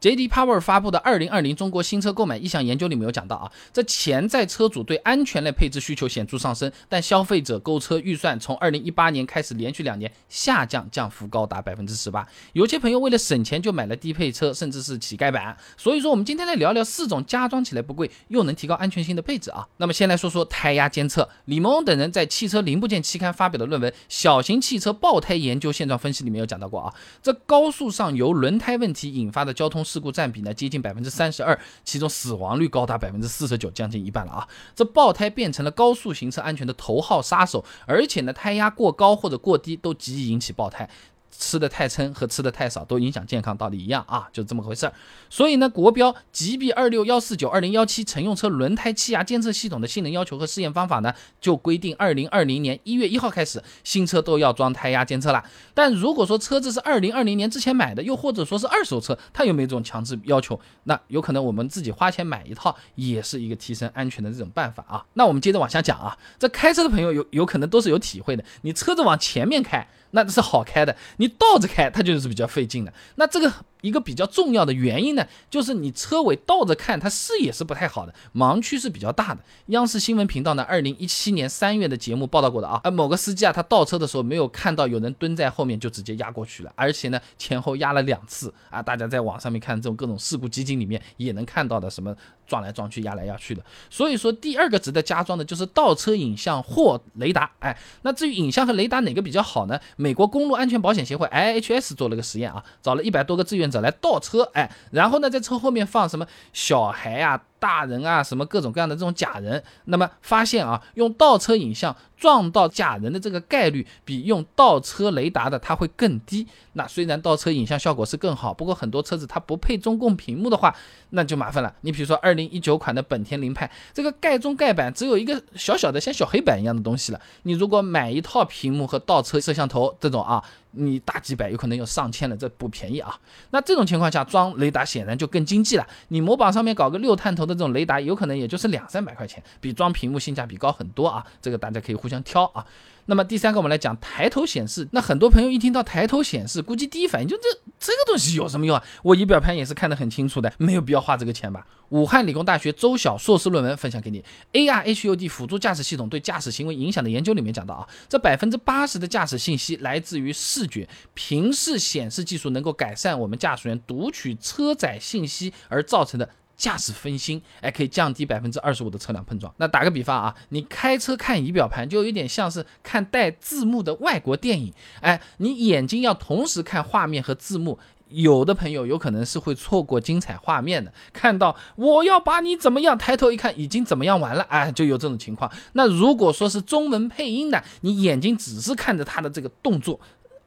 J.D. Power 发布的《二零二零中国新车购买意向研究》里面有讲到啊，这潜在车主对安全类配置需求显著上升，但消费者购车预算从二零一八年开始连续两年下降，降幅高达百分之十八。有些朋友为了省钱就买了低配车，甚至是乞丐版。所以说，我们今天来聊聊四种加装起来不贵又能提高安全性的配置啊。那么先来说说胎压监测，李蒙等人在《汽车零部件》期刊发表的论文《小型汽车爆胎研究现状分析》里面有讲到过啊，这高速上由轮胎问题引发的交通事故占比呢接近百分之三十二，其中死亡率高达百分之四十九，将近一半了啊！这爆胎变成了高速行车安全的头号杀手，而且呢，胎压过高或者过低都极易引起爆胎。吃的太撑和吃的太少都影响健康，道理一样啊，就这么回事儿。所以呢，国标 GB 二六幺四九二零幺七乘用车轮胎气压监测系统的性能要求和试验方法呢，就规定二零二零年一月一号开始，新车都要装胎压监测了。但如果说车子是二零二零年之前买的，又或者说是二手车，它有没有这种强制要求？那有可能我们自己花钱买一套，也是一个提升安全的这种办法啊。那我们接着往下讲啊，这开车的朋友有有可能都是有体会的，你车子往前面开。那是好开的，你倒着开它就是比较费劲的。那这个。一个比较重要的原因呢，就是你车尾倒着看，它视野是不太好的，盲区是比较大的。央视新闻频道呢，二零一七年三月的节目报道过的啊，而某个司机啊，他倒车的时候没有看到有人蹲在后面，就直接压过去了，而且呢前后压了两次啊。大家在网上面看这种各种事故集锦里面也能看到的，什么撞来撞去、压来压去的。所以说，第二个值得加装的就是倒车影像或雷达。哎，那至于影像和雷达哪个比较好呢？美国公路安全保险协会 IHS 做了个实验啊，找了一百多个志愿。来倒车，哎，然后呢，在车后面放什么小孩呀？大人啊，什么各种各样的这种假人，那么发现啊，用倒车影像撞到假人的这个概率比用倒车雷达的它会更低。那虽然倒车影像效果是更好，不过很多车子它不配中控屏幕的话，那就麻烦了。你比如说二零一九款的本田凌派，这个盖中盖板只有一个小小的像小黑板一样的东西了。你如果买一套屏幕和倒车摄像头这种啊，你大几百有可能有上千了，这不便宜啊。那这种情况下装雷达显然就更经济了。你模板上面搞个六探头。这种雷达有可能也就是两三百块钱，比装屏幕性价比高很多啊！这个大家可以互相挑啊。那么第三个，我们来讲抬头显示。那很多朋友一听到抬头显示，估计第一反应就这这个东西有什么用啊？我仪表盘也是看得很清楚的，没有必要花这个钱吧？武汉理工大学周晓硕士论文分享给你，AR HUD 辅助驾驶系统对驾驶行为影响的研究里面讲到啊，这百分之八十的驾驶信息来自于视觉，平视显示技术能够改善我们驾驶员读取车载信息而造成的。驾驶分心，哎，可以降低百分之二十五的车辆碰撞。那打个比方啊，你开车看仪表盘，就有点像是看带字幕的外国电影，哎，你眼睛要同时看画面和字幕，有的朋友有可能是会错过精彩画面的。看到我要把你怎么样，抬头一看已经怎么样完了，哎，就有这种情况。那如果说是中文配音的，你眼睛只是看着他的这个动作。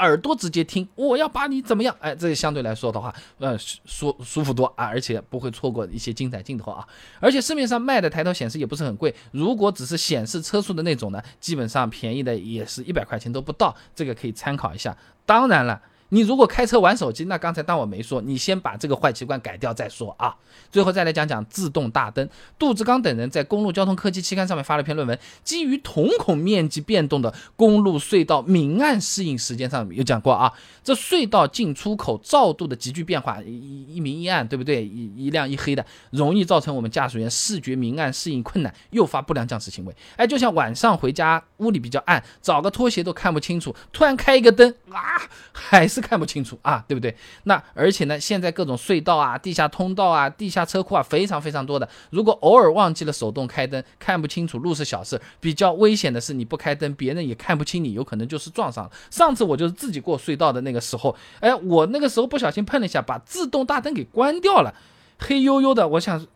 耳朵直接听，我要把你怎么样？哎，这相对来说的话，呃，舒舒服多啊，而且不会错过一些精彩镜头啊。而且市面上卖的抬头显示也不是很贵，如果只是显示车速的那种呢，基本上便宜的也是一百块钱都不到，这个可以参考一下。当然了。你如果开车玩手机，那刚才当我没说，你先把这个坏习惯改掉再说啊。最后再来讲讲自动大灯。杜志刚等人在《公路交通科技》期刊上面发了篇论文，基于瞳孔面积变动的公路隧道明暗适应时间上有讲过啊。这隧道进出口照度的急剧变化，一一明一暗，对不对？一一亮一黑的，容易造成我们驾驶员视觉明暗适应困难，诱发不良驾驶行为。哎，就像晚上回家屋里比较暗，找个拖鞋都看不清楚，突然开一个灯啊，还是。看不清楚啊，对不对？那而且呢，现在各种隧道啊、地下通道啊、地下车库啊，非常非常多的。如果偶尔忘记了手动开灯，看不清楚路是小事，比较危险的是你不开灯，别人也看不清你，有可能就是撞上了。上次我就是自己过隧道的那个时候，哎，我那个时候不小心碰了一下，把自动大灯给关掉了，黑黝黝的，我想。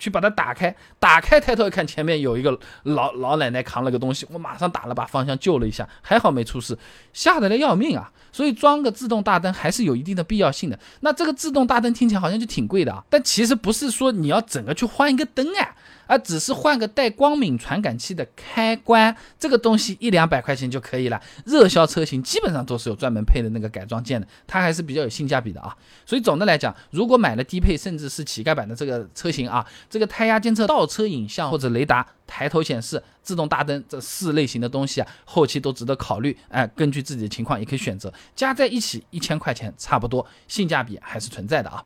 去把它打开，打开抬头一看，前面有一个老老奶奶扛了个东西，我马上打了把方向救了一下，还好没出事，吓得来要命啊！所以装个自动大灯还是有一定的必要性的。那这个自动大灯听起来好像就挺贵的啊，但其实不是说你要整个去换一个灯啊。而只是换个带光敏传感器的开关，这个东西一两百块钱就可以了。热销车型基本上都是有专门配的那个改装件的，它还是比较有性价比的啊。所以总的来讲，如果买了低配甚至是乞丐版的这个车型啊，这个胎压监测、倒车影像或者雷达、抬头显示、自动大灯这四类型的东西啊，后期都值得考虑。哎，根据自己的情况也可以选择，加在一起一千块钱差不多，性价比还是存在的啊。